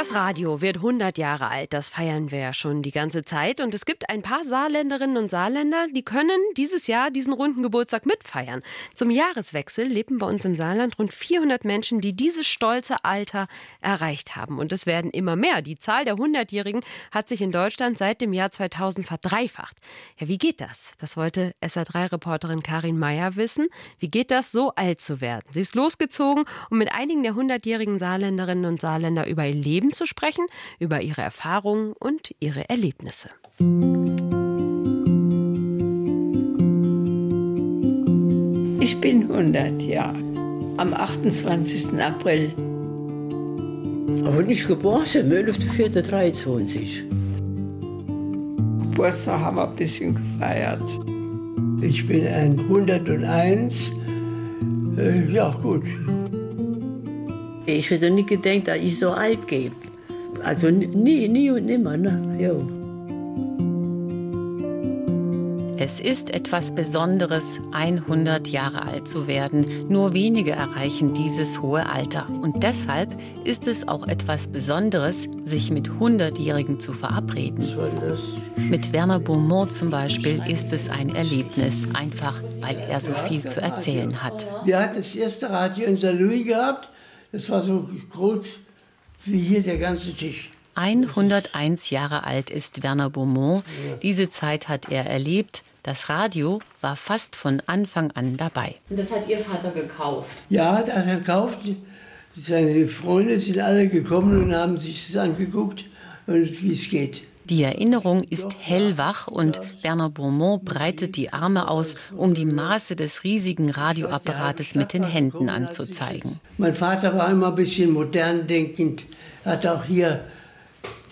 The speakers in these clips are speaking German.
Das Radio wird 100 Jahre alt, das feiern wir ja schon die ganze Zeit. Und es gibt ein paar Saarländerinnen und Saarländer, die können dieses Jahr diesen runden Geburtstag mitfeiern. Zum Jahreswechsel leben bei uns im Saarland rund 400 Menschen, die dieses stolze Alter erreicht haben. Und es werden immer mehr. Die Zahl der 100-Jährigen hat sich in Deutschland seit dem Jahr 2000 verdreifacht. Ja, wie geht das? Das wollte SA3-Reporterin Karin Meyer wissen. Wie geht das, so alt zu werden? Sie ist losgezogen, um mit einigen der 100-jährigen Saarländerinnen und Saarländer über ihr Leben Leben zu sprechen, über ihre Erfahrungen und ihre Erlebnisse. Ich bin 100 Jahre. Am 28. April. Aber nicht geboren, 11.04.23. Geburtstag haben wir ein bisschen gefeiert. Ich bin ein 101. Äh, ja, gut, ich hätte nicht gedacht, dass ich so alt gehe. Also nie, nie und nimmer. Ne? Jo. Es ist etwas Besonderes, 100 Jahre alt zu werden. Nur wenige erreichen dieses hohe Alter. Und deshalb ist es auch etwas Besonderes, sich mit 100-Jährigen zu verabreden. Mit Werner Beaumont zum Beispiel ist es ein Erlebnis, einfach weil er so viel zu erzählen hat. Wir hatten das erste Radio in St. Louis gehabt das war so groß wie hier der ganze Tisch. 101 Jahre alt ist Werner Beaumont. Diese Zeit hat er erlebt. Das Radio war fast von Anfang an dabei. Und das hat Ihr Vater gekauft? Ja, das hat er gekauft. Seine Freunde sind alle gekommen und haben sich das angeguckt, wie es geht. Die Erinnerung ist hellwach und Werner Beaumont breitet die Arme aus, um die Maße des riesigen Radioapparates mit den Händen anzuzeigen. Mein Vater war immer ein bisschen modern denkend, hat auch hier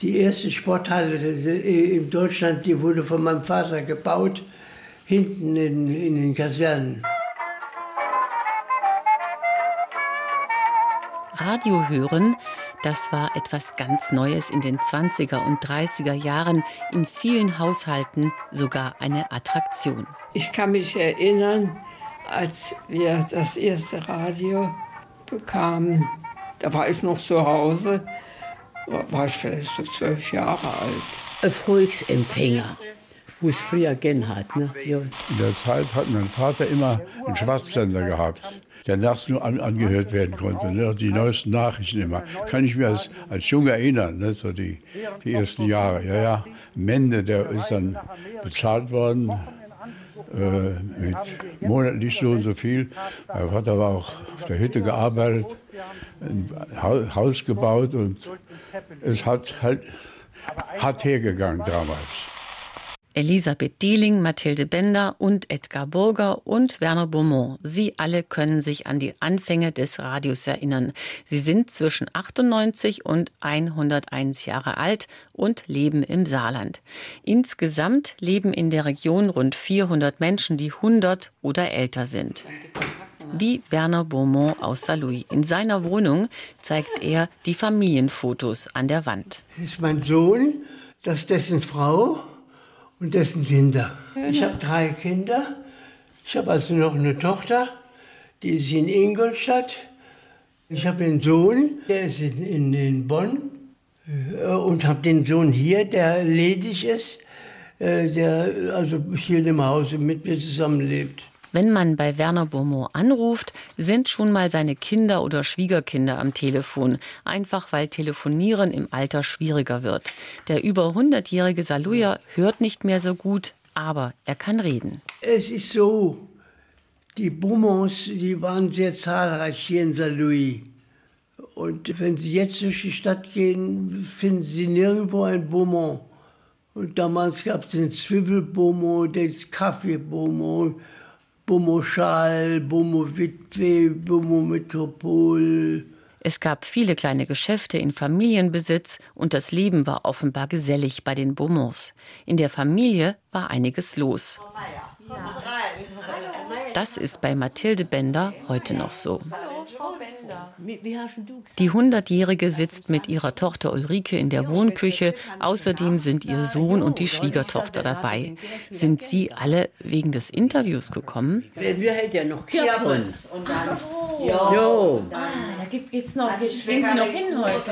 die erste Sporthalle in Deutschland, die wurde von meinem Vater gebaut, hinten in, in den Kasernen. Radio hören, das war etwas ganz Neues in den 20er und 30er Jahren, in vielen Haushalten sogar eine Attraktion. Ich kann mich erinnern, als wir das erste Radio bekamen, da war ich noch zu Hause, war ich vielleicht so zwölf Jahre alt. Ein Volksempfänger wo es früher gern hat. Ne? Ja. In der Zeit hat mein Vater immer einen Schwarzsender gehabt der nachts nur an, angehört werden konnte. Ne? Die neuesten Nachrichten immer. Kann ich mir als, als Junge erinnern, ne? so die, die ersten Jahre. Ja, ja. Mende, der ist dann bezahlt worden äh, mit monatlich so und so viel. Mein Vater war auch auf der Hütte gearbeitet, ein Haus gebaut und es hat halt hat hergegangen damals. Elisabeth Dieling, Mathilde Bender und Edgar Burger und Werner Beaumont. Sie alle können sich an die Anfänge des Radios erinnern. Sie sind zwischen 98 und 101 Jahre alt und leben im Saarland. Insgesamt leben in der Region rund 400 Menschen, die 100 oder älter sind. Wie Werner Beaumont aus Saarlouis. In seiner Wohnung zeigt er die Familienfotos an der Wand. Das ist mein Sohn, das ist dessen Frau und dessen Kinder. Ich habe drei Kinder. Ich habe also noch eine Tochter, die ist in Ingolstadt. Ich habe einen Sohn, der ist in, in, in Bonn. Äh, und habe den Sohn hier, der ledig ist, äh, der also hier im Hause mit mir zusammenlebt. Wenn man bei Werner Beaumont anruft, sind schon mal seine Kinder oder Schwiegerkinder am Telefon, einfach weil Telefonieren im Alter schwieriger wird. Der über 100-jährige Saluja hört nicht mehr so gut, aber er kann reden. Es ist so, die Beaumonts, die waren sehr zahlreich hier in Saint-Louis. Und wenn Sie jetzt durch die Stadt gehen, finden Sie nirgendwo ein Beaumont. Und damals gab es den Zwiebel-Beaumont, den Kaffee-Beaumont. Beaumont-Witwe, Beaumont-Metropol. Es gab viele kleine Geschäfte in Familienbesitz und das Leben war offenbar gesellig bei den Beaumonts. In der Familie war einiges los. Das ist bei Mathilde Bender heute noch so. Die Hundertjährige sitzt mit ihrer Tochter Ulrike in der Wohnküche. Außerdem sind ihr Sohn und die Schwiegertochter dabei. Sind Sie alle wegen des Interviews gekommen? Wir hätten ja noch Kirchen. Ja. Jo. Ah, da gibt es noch. Gehen Sie noch hin heute.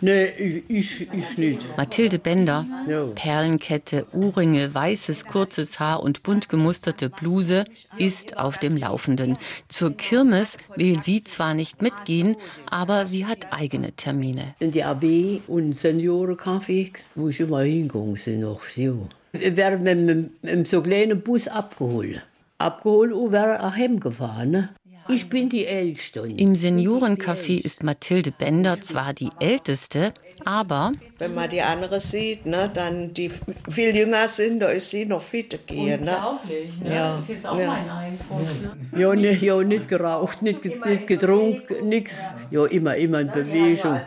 Nee, ich, ich nicht. Mathilde Bender, Perlenkette, Ohrringe, weißes kurzes Haar und bunt gemusterte Bluse, ist auf dem Laufenden. Zur Kirmes will sie zwar nicht mitgehen, aber sie hat eigene Termine. In die AB und Seniorencafé, wo ich immer hingegangen bin noch. So. Wir werden mit, mit, mit so kleinen Bus abgeholt. Abgeholt und werden auch heimgefahren. Ne? Ich bin die Älteste. Im Seniorencafé ist Mathilde Bender zwar die Älteste, aber wenn man die andere sieht, ne, dann die viel jünger sind, da ist sie noch fit gehen. Ne? Unglaublich, ne? Ja. Das ist jetzt auch ja. mein Eindruck. Ne? Ja, nicht, ja, nicht geraucht, nicht, nicht getrunken, nichts. Ja, immer, immer in Bewegung.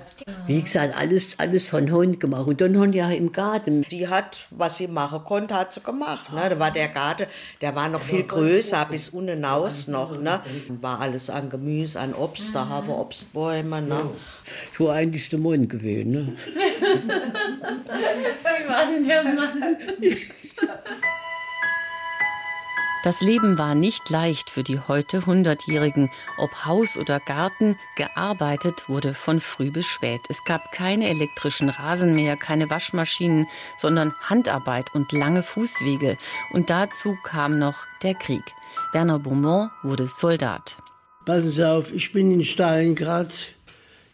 Wie gesagt, alles, alles von Hand gemacht. Und dann haben ja im Garten. Sie hat, was sie machen konnte, hat sie gemacht. Ne? Da war der Garten, der war noch viel größer, bis unten hinaus noch. Ne? War alles an Gemüse, an Obst, da haben wir Obstbäume. Ne? Ich war eigentlich der Mann gewesen. Ne? Sie waren der Mann. Das Leben war nicht leicht für die heute Hundertjährigen. Ob Haus oder Garten, gearbeitet wurde von früh bis spät. Es gab keine elektrischen Rasenmäher, keine Waschmaschinen, sondern Handarbeit und lange Fußwege. Und dazu kam noch der Krieg. Werner Beaumont wurde Soldat. Passen Sie auf, ich bin in Stalingrad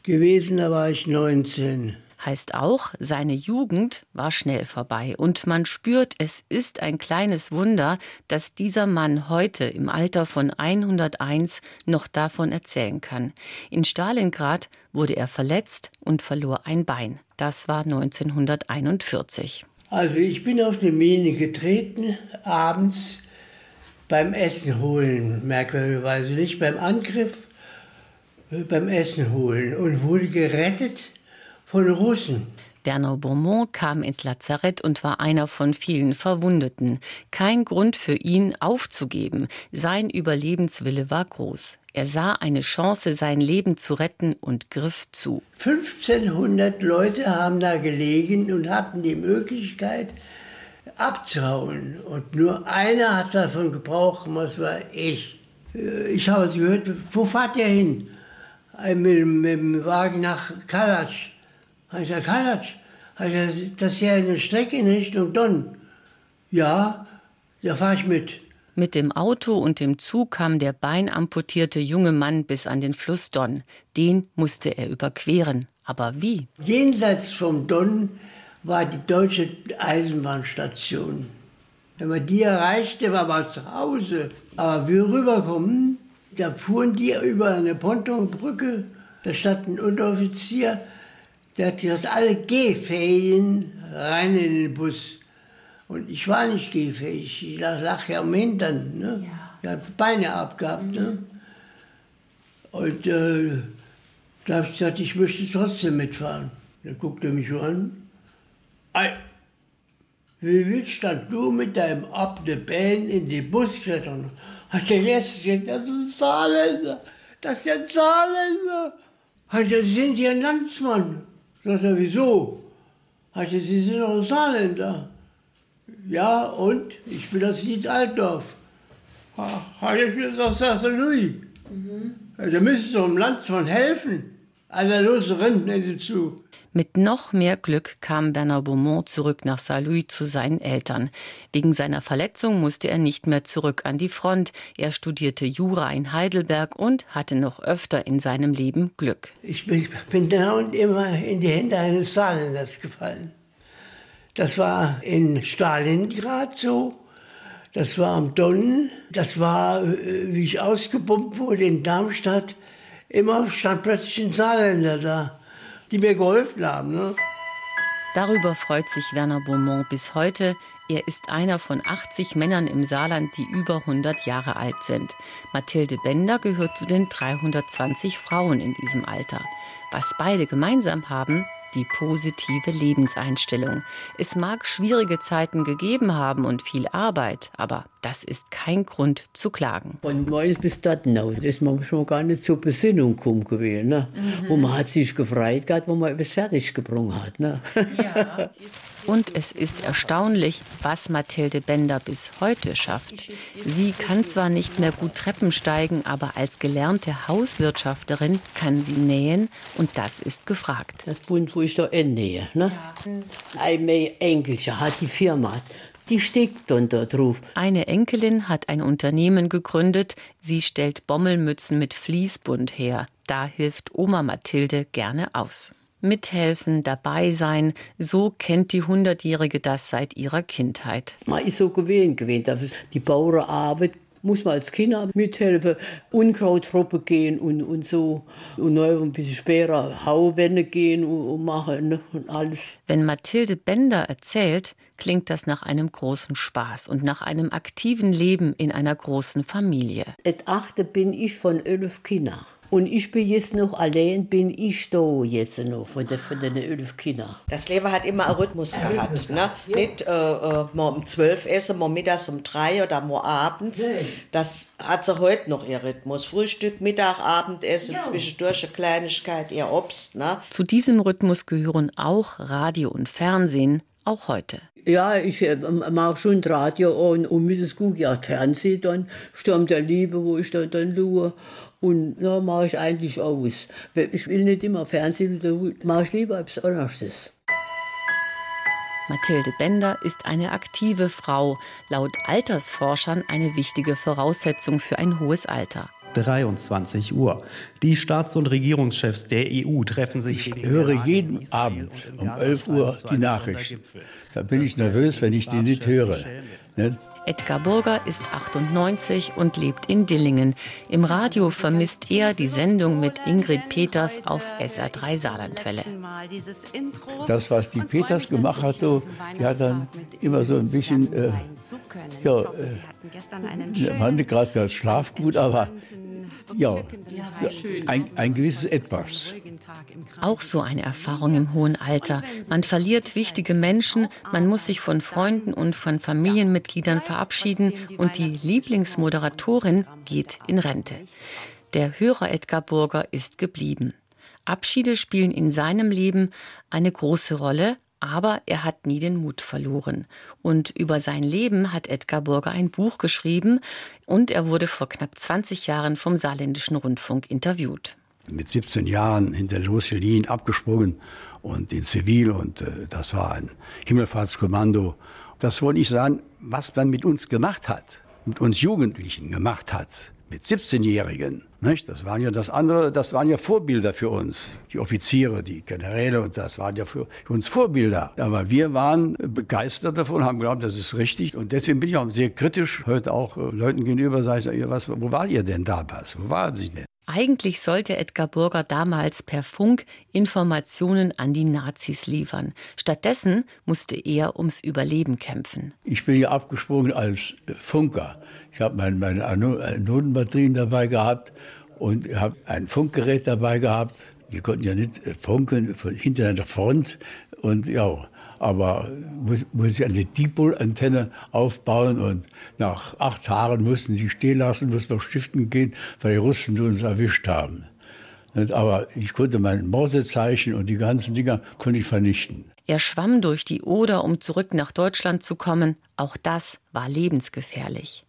gewesen, da war ich 19 heißt auch, seine Jugend war schnell vorbei und man spürt, es ist ein kleines Wunder, dass dieser Mann heute im Alter von 101 noch davon erzählen kann. In Stalingrad wurde er verletzt und verlor ein Bein. Das war 1941. Also ich bin auf eine Mine getreten, abends beim Essen holen, merkwürdigerweise nicht beim Angriff, beim Essen holen und wurde gerettet von Russen. Bernard Beaumont kam ins Lazarett und war einer von vielen Verwundeten. Kein Grund für ihn aufzugeben. Sein Überlebenswille war groß. Er sah eine Chance, sein Leben zu retten und griff zu. 1500 Leute haben da gelegen und hatten die Möglichkeit abzuhauen. Und nur einer hat davon Gebrauch gemacht, das war ich. Ich habe es gehört, wo fahrt ihr hin? Mit, mit dem Wagen nach Kalatsch. Habe ich gesagt, Kalatsch, das ist ja eine Strecke in Richtung Don. Ja, da fahre ich mit. Mit dem Auto und dem Zug kam der beinamputierte junge Mann bis an den Fluss Don. Den musste er überqueren. Aber wie? Jenseits vom Don war die deutsche Eisenbahnstation. Wenn man die erreichte, war man zu Hause. Aber wir rüberkommen, da fuhren die über eine Pontonbrücke. Da stand ein Unteroffizier, der hat gesagt, alle Gehfähigen rein in den Bus. Und ich war nicht gehfähig, ich lag ja am Hintern. Ne? Ja. Ich habe Beine abgehabt. Ne? Mhm. Ne? Und äh, da habe ich gesagt, ich möchte trotzdem mitfahren. Dann guckte er mich so an. Ei, wie willst du mit deinem Band in den Bus klettern? Hat er jetzt das ein Saarländer. Das ein Saarländer. Hat er, sind Sie ein Landsmann? Sagt er, wieso? Hat er, Sie sind doch ein Saarländer. Ja, und? Ich bin das Lied Altdorf. Hat er mir gesagt, St. Louis. Mhm. Da müsstest du dem Landsmann helfen. Einer los rennt mir zu. Mit noch mehr Glück kam Bernard Beaumont zurück nach Saint-Louis zu seinen Eltern. Wegen seiner Verletzung musste er nicht mehr zurück an die Front. Er studierte Jura in Heidelberg und hatte noch öfter in seinem Leben Glück. Ich bin, bin da und immer in die Hände eines Saarländers gefallen. Das war in Stalingrad so. Das war am Don. Das war, äh, wie ich ausgebombt wurde in Darmstadt. Immer stand plötzlich ein Saarländer da die mir geholfen haben. Ne? Darüber freut sich Werner Beaumont bis heute. Er ist einer von 80 Männern im Saarland, die über 100 Jahre alt sind. Mathilde Bender gehört zu den 320 Frauen in diesem Alter. Was beide gemeinsam haben, die positive Lebenseinstellung. Es mag schwierige Zeiten gegeben haben und viel Arbeit, aber Das ist kein Grund zu klagen. Von Mainz bis Dattenau ist man schon gar nicht zur Besinnung gekommen gewesen. Ne? Mhm. Und man hat sich gefreut gehabt, wo man etwas fertig gebrungen hat. Ne? Ja. Und es ist erstaunlich, was Mathilde Bender bis heute schafft. Sie kann zwar nicht mehr gut Treppen steigen, aber als gelernte Hauswirtschafterin kann sie nähen und das ist gefragt. Das Bund, wo ich da nähe. Ne? Ja. Ein Enkelchen hat die Firma die steckt dann da drauf. Eine Enkelin hat ein Unternehmen gegründet. Sie stellt Bommelmützen mit Fließbund her. Da hilft Oma Mathilde gerne aus. Mithelfen, dabei sein, so kennt die Hundertjährige das seit ihrer Kindheit. Man ist so gewöhnt gewesen, die Bauernarbeit muss man als Kinder mithelfen, Unkrautruppe gehen und, und so. Und neu ein bisschen später Hauwände gehen und, und machen ne, und alles. Wenn Mathilde Bender erzählt, klingt das nach einem großen Spaß und nach einem aktiven Leben in einer großen Familie. Et achte bin ich von elf Kindern. Und ich bin jetzt noch allein, bin ich da jetzt noch von, der, von den elf Kindern. Das Leben hat immer einen Rhythmus gehabt. Ne? Nicht äh, äh, mal um zwölf essen, mal mittags um drei oder mal abends. Das hat sie heute noch ihr Rhythmus. Frühstück, Mittag, Abendessen, ja. zwischendurch eine Kleinigkeit, ihr Obst. Ne? Zu diesem Rhythmus gehören auch Radio und Fernsehen, auch heute. Ja, ich äh, mache schon Radio und, und mit das gucke ja Fernsehen dann, Sturm der Liebe, wo ich dann, dann schaue. Und da mache ich eigentlich aus. Ich will nicht immer Fernsehen, da mache ich lieber etwas anderes. Mathilde Bender ist eine aktive Frau, laut Altersforschern eine wichtige Voraussetzung für ein hohes Alter. 23 Uhr. Die Staats- und Regierungschefs der EU treffen sich. Ich höre jeden Abend um 11 Uhr die Nachricht. Da bin ich nervös, wenn ich die nicht höre. Ne? Edgar Burger ist 98 und lebt in Dillingen. Im Radio vermisst er die Sendung mit Ingrid Peters auf SR3 Saarlandwelle. Das, was die Peters gemacht hat, so, die hat dann immer so ein bisschen, äh, ja, äh, war nicht gerade das Schlafgut, aber ja, so ein, ein gewisses Etwas. Auch so eine Erfahrung im hohen Alter. Man verliert wichtige Menschen, man muss sich von Freunden und von Familienmitgliedern verabschieden und die Lieblingsmoderatorin geht in Rente. Der Hörer Edgar Burger ist geblieben. Abschiede spielen in seinem Leben eine große Rolle, aber er hat nie den Mut verloren. Und über sein Leben hat Edgar Burger ein Buch geschrieben und er wurde vor knapp 20 Jahren vom Saarländischen Rundfunk interviewt. Mit 17 Jahren hinter Losselin abgesprungen und in Zivil und äh, das war ein Himmelfahrtskommando. Das wollte ich sagen, was man mit uns gemacht hat, mit uns Jugendlichen gemacht hat mit 17-Jährigen. Das waren ja das andere, das waren ja Vorbilder für uns. Die Offiziere, die Generäle und das waren ja für, uns Vorbilder. Aber wir waren begeistert davon, haben geglaubt, das ist richtig. Und deswegen bin ich auch sehr kritisch heute auch äh, Leuten gegenüber, sage ich, was, wo war ihr denn damals? Wo waren Sie denn? Eigentlich sollte Edgar Burger damals per Funk Informationen an die Nazis liefern. Stattdessen musste er ums Überleben kämpfen. Ich bin ja abgesprungen als Funker. Ich habe meine, meine Notenbatterien dabei gehabt und habe ein Funkgerät dabei gehabt. Wir konnten ja nicht funken von hinter der Front. Und ja, aber muss, muss ich eine Dipol-Antenne aufbauen und nach acht Tagen mussten sie stehen lassen, mussten wir stiften gehen, weil die Russen uns erwischt haben. Aber ich konnte mein Morsezeichen und die ganzen Dinger konnte ich vernichten. Er schwamm durch die Oder, um zurück nach Deutschland zu kommen. Auch das war lebensgefährlich.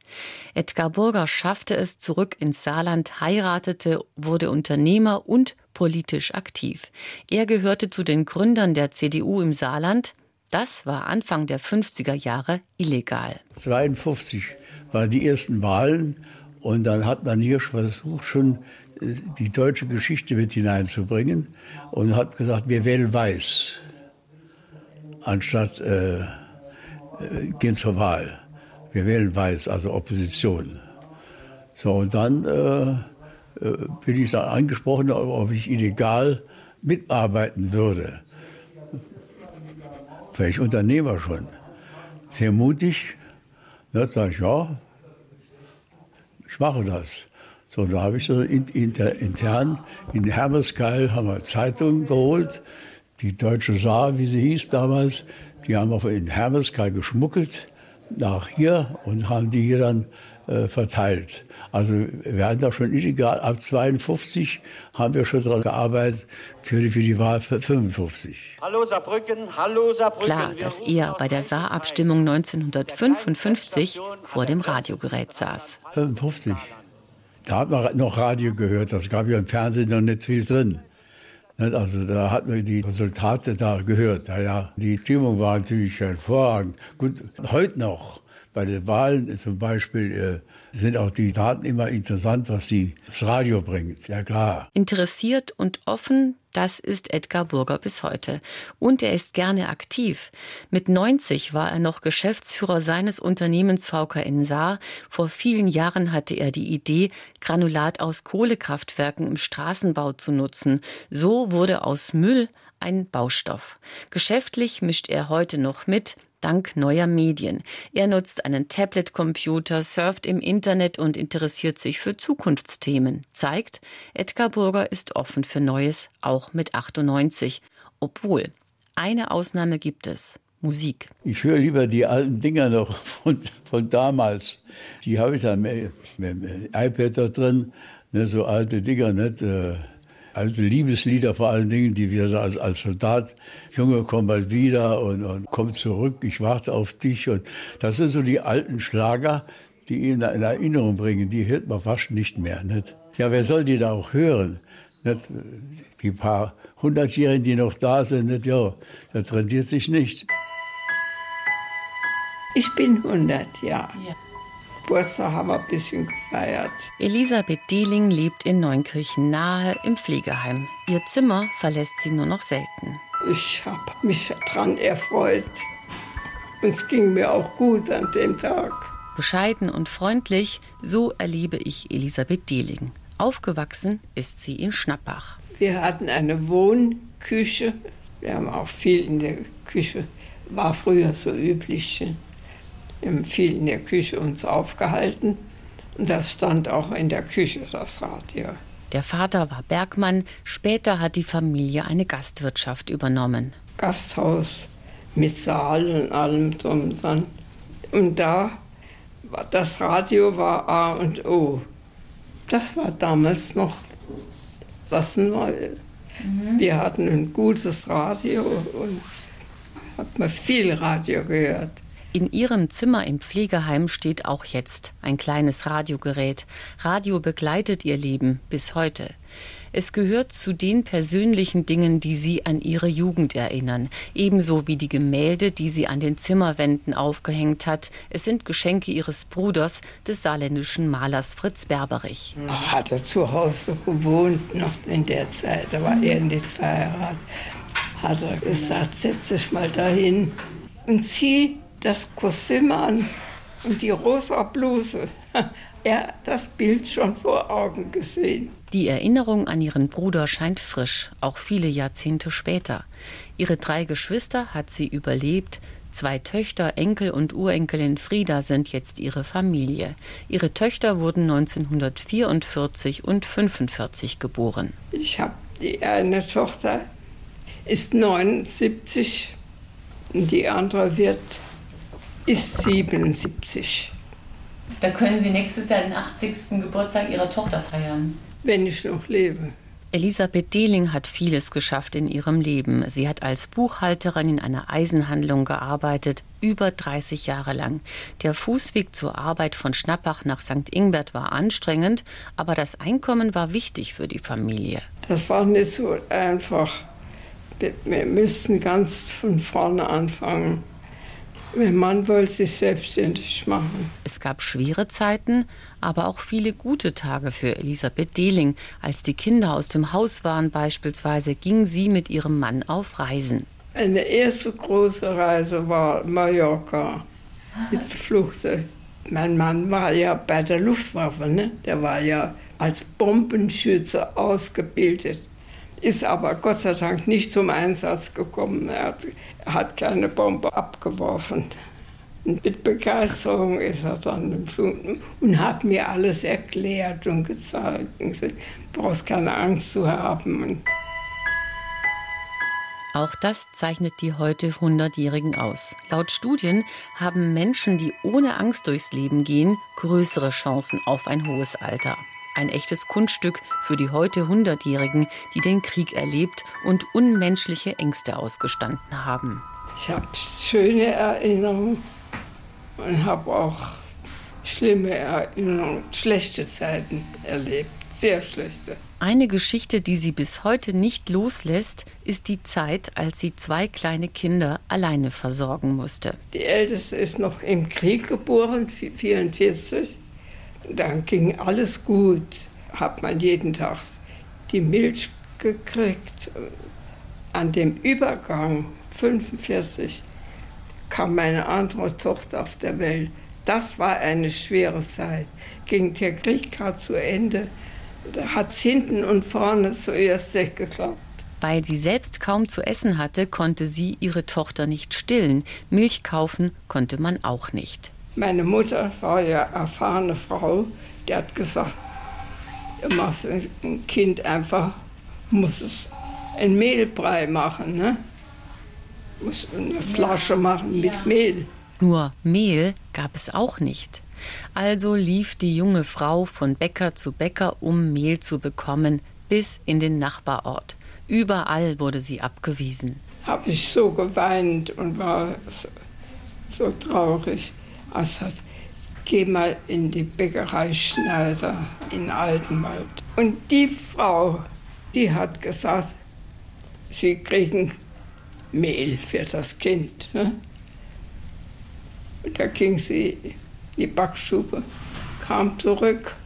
Edgar Burger schaffte es zurück ins Saarland, heiratete, wurde Unternehmer und politisch aktiv. Er gehörte zu den Gründern der CDU im Saarland. Das war Anfang der 50er Jahre illegal. 52 waren die ersten Wahlen und dann hat man hier versucht, schon äh, die deutsche Geschichte mit hineinzubringen und hat gesagt, wir wählen weiß anstatt äh, äh, gehen zur Wahl. Wir wählen weiß, also Opposition. So, und dann äh, äh, bin ich da angesprochen, ob ich illegal mitarbeiten würde. Ich Unternehmer schon. Sehr mutig. Da sage ich, ja, ich mache das. So, da habe ich so inter, intern in Hermeskeil haben wir Zeitungen geholt die Deutsche Saar, wie sie hieß damals, die haben auch in Hermeskeil geschmuggelt nach hier und haben die hier dann äh, verteilt. Also wir hatten da schon illegal, ab 52 haben wir schon daran gearbeitet für die, für die Wahl 55. Hallo Saarbrücken, hallo Saarbrücken. Klar, dass er bei der Saarabstimmung 1955 vor dem Radiogerät saß. 55. Da hat man noch Radio gehört, das gab ja im Fernsehen noch nicht viel drin. Also da hat man die Resultate da gehört. Ja. Die Stimmung war natürlich hervorragend. Gut, heute noch bei den Wahlen zum Beispiel äh, sind auch die Daten immer interessant, was die, das Radio bringt. Ja klar. Interessiert und offen, das ist Edgar Burger bis heute. Und er ist gerne aktiv. Mit 90 war er noch Geschäftsführer seines Unternehmens VKN Saar. Vor vielen Jahren hatte er die Idee, Granulat aus Kohlekraftwerken im Straßenbau zu nutzen. So wurde aus Müll ein Baustoff. Geschäftlich mischt er heute noch mit, dank neuer Medien. Er nutzt einen Tablet-Computer, surft im Internet und interessiert sich für Zukunftsthemen. Zeigt, Edgar Burger ist offen für Neues, auch mit 98. Obwohl, eine Ausnahme gibt es. Musik. Ich höre lieber die alten Dinger noch von, von damals. Die habe ich dann mit, mit, mit iPad da drin, ne, so alte Dinger, nicht? Alte Liebeslieder vor allen Dingen, die wir als, als Soldat, Junge, komm bald wieder und, und komm zurück, ich warte auf dich. Und das sind so die alten Schlager, die ihn in Erinnerung bringen. Die hört man fast nicht mehr. Nicht? Ja, wer soll die da auch hören? Nicht? Die paar Hundertjährigen, die noch da sind, nicht? ja, das rentiert sich nicht. Ich bin 100 Jahre. Ja. Geburtstag haben wir ein bisschen gefeiert. Elisabeth Dehling lebt in Neunkirchen nahe im Pflegeheim. Ihr Zimmer verlässt sie nur noch selten. Ich habe mich daran erfreut. Und es ging mir auch gut an dem Tag. Bescheiden und freundlich, so erlebe ich Elisabeth Dehling. Aufgewachsen ist sie in Schnappach. Wir hatten eine Wohnküche. Wir haben auch viel in der Küche. War früher so üblich. Wir haben viel in der Küche uns aufgehalten. Und das stand auch in der Küche, das Radio. Der Vater war Bergmann, später hat die Familie eine Gastwirtschaft übernommen. Gasthaus mit Saal und allem drum und dran. Und da, das Radio war A und O. Das war damals noch was Neues. Mhm. Wir hatten ein gutes Radio und hat man viel Radio gehört. In ihrem Zimmer im Pflegeheim steht auch jetzt ein kleines Radiogerät. Radio begleitet ihr Leben bis heute. Es gehört zu den persönlichen Dingen, die sie an ihre Jugend erinnern, ebenso wie die Gemälde, die sie an den Zimmerwänden aufgehängt hat. Es sind Geschenke ihres Bruders, des saarländischen Malers Fritz Berberich. Ach, hat er zu Hause gewohnt, noch in der Zeit, da war er nicht verheiratet. Hat er gesagt, setz dich mal dahin und zieh das Kostüm an und die rosa Bluse. Er hat das Bild schon vor Augen gesehen. Die Erinnerung an ihren Bruder scheint frisch, auch viele Jahrzehnte später. Ihre drei Geschwister hat sie überlebt. Zwei Töchter, Enkel und Urenkelin Frieda sind jetzt ihre Familie. Ihre Töchter wurden 1944 und 1945 geboren. Ich habe die eine Tochter ist 79 und die andere wird ist 77. Da können Sie nächstes Jahr den 80. Geburtstag Ihrer Tochter feiern. Wenn ich noch lebe. Elisabeth Dehling hat vieles geschafft in ihrem Leben. Sie hat als Buchhalterin in einer Eisenhandlung gearbeitet, über 30 Jahre lang. Der Fußweg zur Arbeit von Schnappach nach St. Ingbert war anstrengend, aber das Einkommen war wichtig für die Familie. Das war nicht so einfach. Wir müssten ganz von vorne anfangen. Mein Mann wollte sich selbstständig machen. Es gab schwere Zeiten, aber auch viele gute Tage für Elisabeth Dehling. Als die Kinder aus dem Haus waren beispielsweise, ging sie mit ihrem Mann auf Reisen. Eine erste große Reise war Mallorca mit Flugzeug. Mein Mann war ja bei der Luftwaffe, ne? der war ja als Bombenschütze ausgebildet ist aber Gott sei Dank nicht zum Einsatz gekommen. Er hat, er hat keine Bombe abgeworfen. Und mit Begeisterung ist er dann geflogen und hat mir alles erklärt und gezeigt. Du brauchst keine Angst zu haben. Auch das zeichnet die heute 100-Jährigen aus. Laut Studien haben Menschen, die ohne Angst durchs Leben gehen, größere Chancen auf ein hohes Alter. Ein echtes Kunststück für die heute 100-Jährigen, die den Krieg erlebt und unmenschliche Ängste ausgestanden haben. Ich habe schöne Erinnerungen und habe auch schlimme Erinnerungen, schlechte Zeiten erlebt, sehr schlechte. Eine Geschichte, die sie bis heute nicht loslässt, ist die Zeit, als sie zwei kleine Kinder alleine versorgen musste. Die älteste ist noch im Krieg geboren, 1944. Dann ging alles gut, hat man jeden Tag die Milch gekriegt. An dem Übergang 1945 kam meine andere Tochter auf der Welt. Das war eine schwere Zeit. Ging der Krieg gerade zu Ende da hat es hinten und vorne zuerst nicht geklappt. Weil sie selbst kaum zu essen hatte, konnte sie ihre Tochter nicht stillen. Milch kaufen konnte man auch nicht. Meine Mutter war ja erfahrene Frau, die hat gesagt, du machst ein Kind einfach, muss es ein Mehlbrei machen, ne? Muss eine Flasche machen mit Mehl. Nur Mehl gab es auch nicht. Also lief die junge Frau von Bäcker zu Bäcker, um Mehl zu bekommen, bis in den Nachbarort. Überall wurde sie abgewiesen. Habe ich so geweint und war so, so traurig. Als hat, geh mal in die Bäckerei Schneider in Altenwald. Und die Frau, die hat gesagt, sie kriegen Mehl für das Kind. Ne? Und da ging sie die Backstube, kam zurück,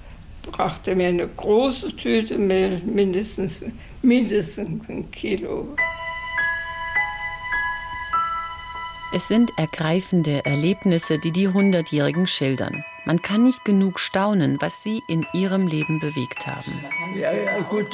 brachte mir eine große Tüte Mehl, mindestens, mindestens ein Kilo. Es sind ergreifende Erlebnisse, die die Hundertjährigen schildern. Man kann nicht genug staunen, was sie in ihrem Leben bewegt haben. Ja, ja, gut,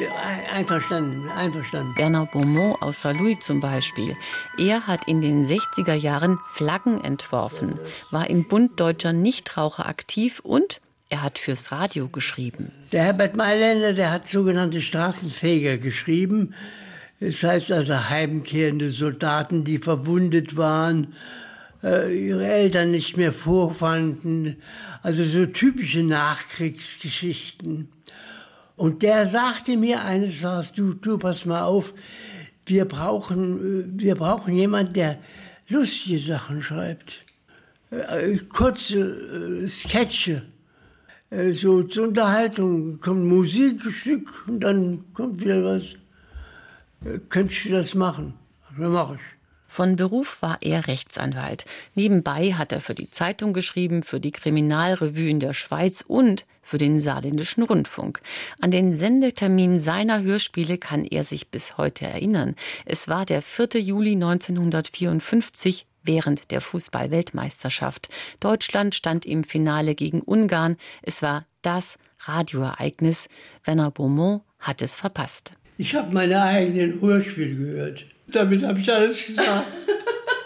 einverstanden, einverstanden. Werner Beaumont aus Saarlouis zum Beispiel. Er hat in den 60er Jahren Flaggen entworfen, war im Bund Deutscher Nichtraucher aktiv und er hat fürs Radio geschrieben. Der Herbert Mailänder, der hat sogenannte Straßenfeger geschrieben. Das heißt also heimkehrende Soldaten, die verwundet waren, äh, ihre Eltern nicht mehr vorfanden. Also so typische Nachkriegsgeschichten. Und der sagte mir eines Tages, du, du, pass mal auf, wir brauchen, wir brauchen jemanden, der lustige Sachen schreibt. Äh, kurze äh, Sketche. Äh, so zur Unterhaltung kommt Musikstück und dann kommt wieder was könntest du das machen? Das mache ich. Von Beruf war er Rechtsanwalt. Nebenbei hat er für die Zeitung geschrieben, für die Kriminalrevue in der Schweiz und für den saarländischen Rundfunk. An den Sendetermin seiner Hörspiele kann er sich bis heute erinnern. Es war der 4. Juli 1954 während der Fußball-Weltmeisterschaft. Deutschland stand im Finale gegen Ungarn. Es war das Radioereignis. Werner Beaumont hat es verpasst. Ich habe meine eigenen Hörspiele gehört. Damit habe ich alles gesagt.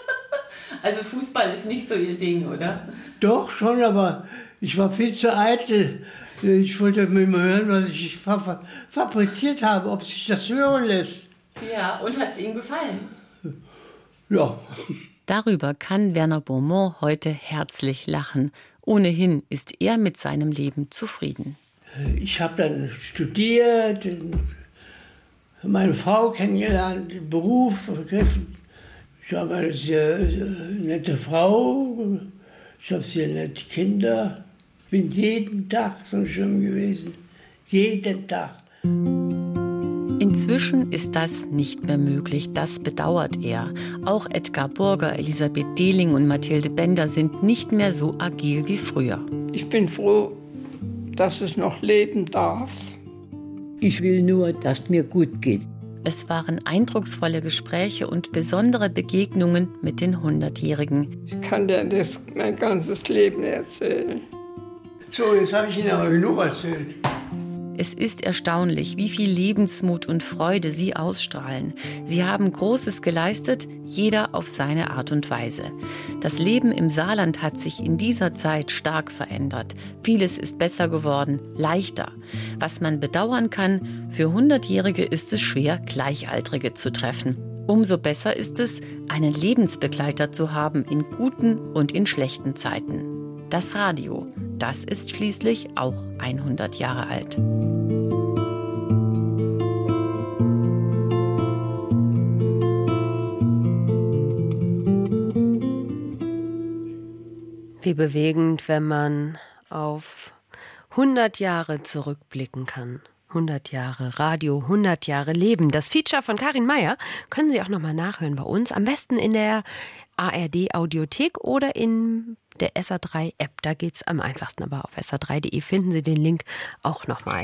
also Fußball ist nicht so Ihr Ding, oder? Doch, schon, aber ich war viel zu eitel. Ich wollte mir mal hören, was ich fabriziert habe, ob sich das hören lässt. Ja, und hat es Ihnen gefallen? Ja. Darüber kann Werner Beaumont heute herzlich lachen. Ohnehin ist er mit seinem Leben zufrieden. Ich habe dann studiert, meine Frau kennengelernt, Beruf ergriffen. Ich habe eine sehr, sehr nette Frau, ich habe sehr nette Kinder. Ich bin jeden Tag so schön gewesen. Jeden Tag. Inzwischen ist das nicht mehr möglich, das bedauert er. Auch Edgar Burger, Elisabeth Dehling und Mathilde Bender sind nicht mehr so agil wie früher. Ich bin froh, dass es noch leben darf. Ich will nur, dass mir gut geht. Es waren eindrucksvolle Gespräche und besondere Begegnungen mit den Hundertjährigen. Ich kann dir das mein ganzes Leben erzählen. So, jetzt habe ich Ihnen aber genug erzählt. Es ist erstaunlich, wie viel Lebensmut und Freude sie ausstrahlen. Sie haben Großes geleistet, jeder auf seine Art und Weise. Das Leben im Saarland hat sich in dieser Zeit stark verändert. Vieles ist besser geworden, leichter. Was man bedauern kann, für Hundertjährige ist es schwer, Gleichaltrige zu treffen. Umso besser ist es, einen Lebensbegleiter zu haben in guten und in schlechten Zeiten. Das Radio, das ist schließlich auch 100 Jahre alt. Wie bewegend, wenn man auf 100 Jahre zurückblicken kann. 100 Jahre Radio, 100 Jahre Leben. Das Feature von Karin Meyer können Sie auch nochmal nachhören bei uns. Am besten in der ARD Audiothek oder in der SA3 App. Da geht es am einfachsten, aber auf sa3.de finden Sie den Link auch nochmal.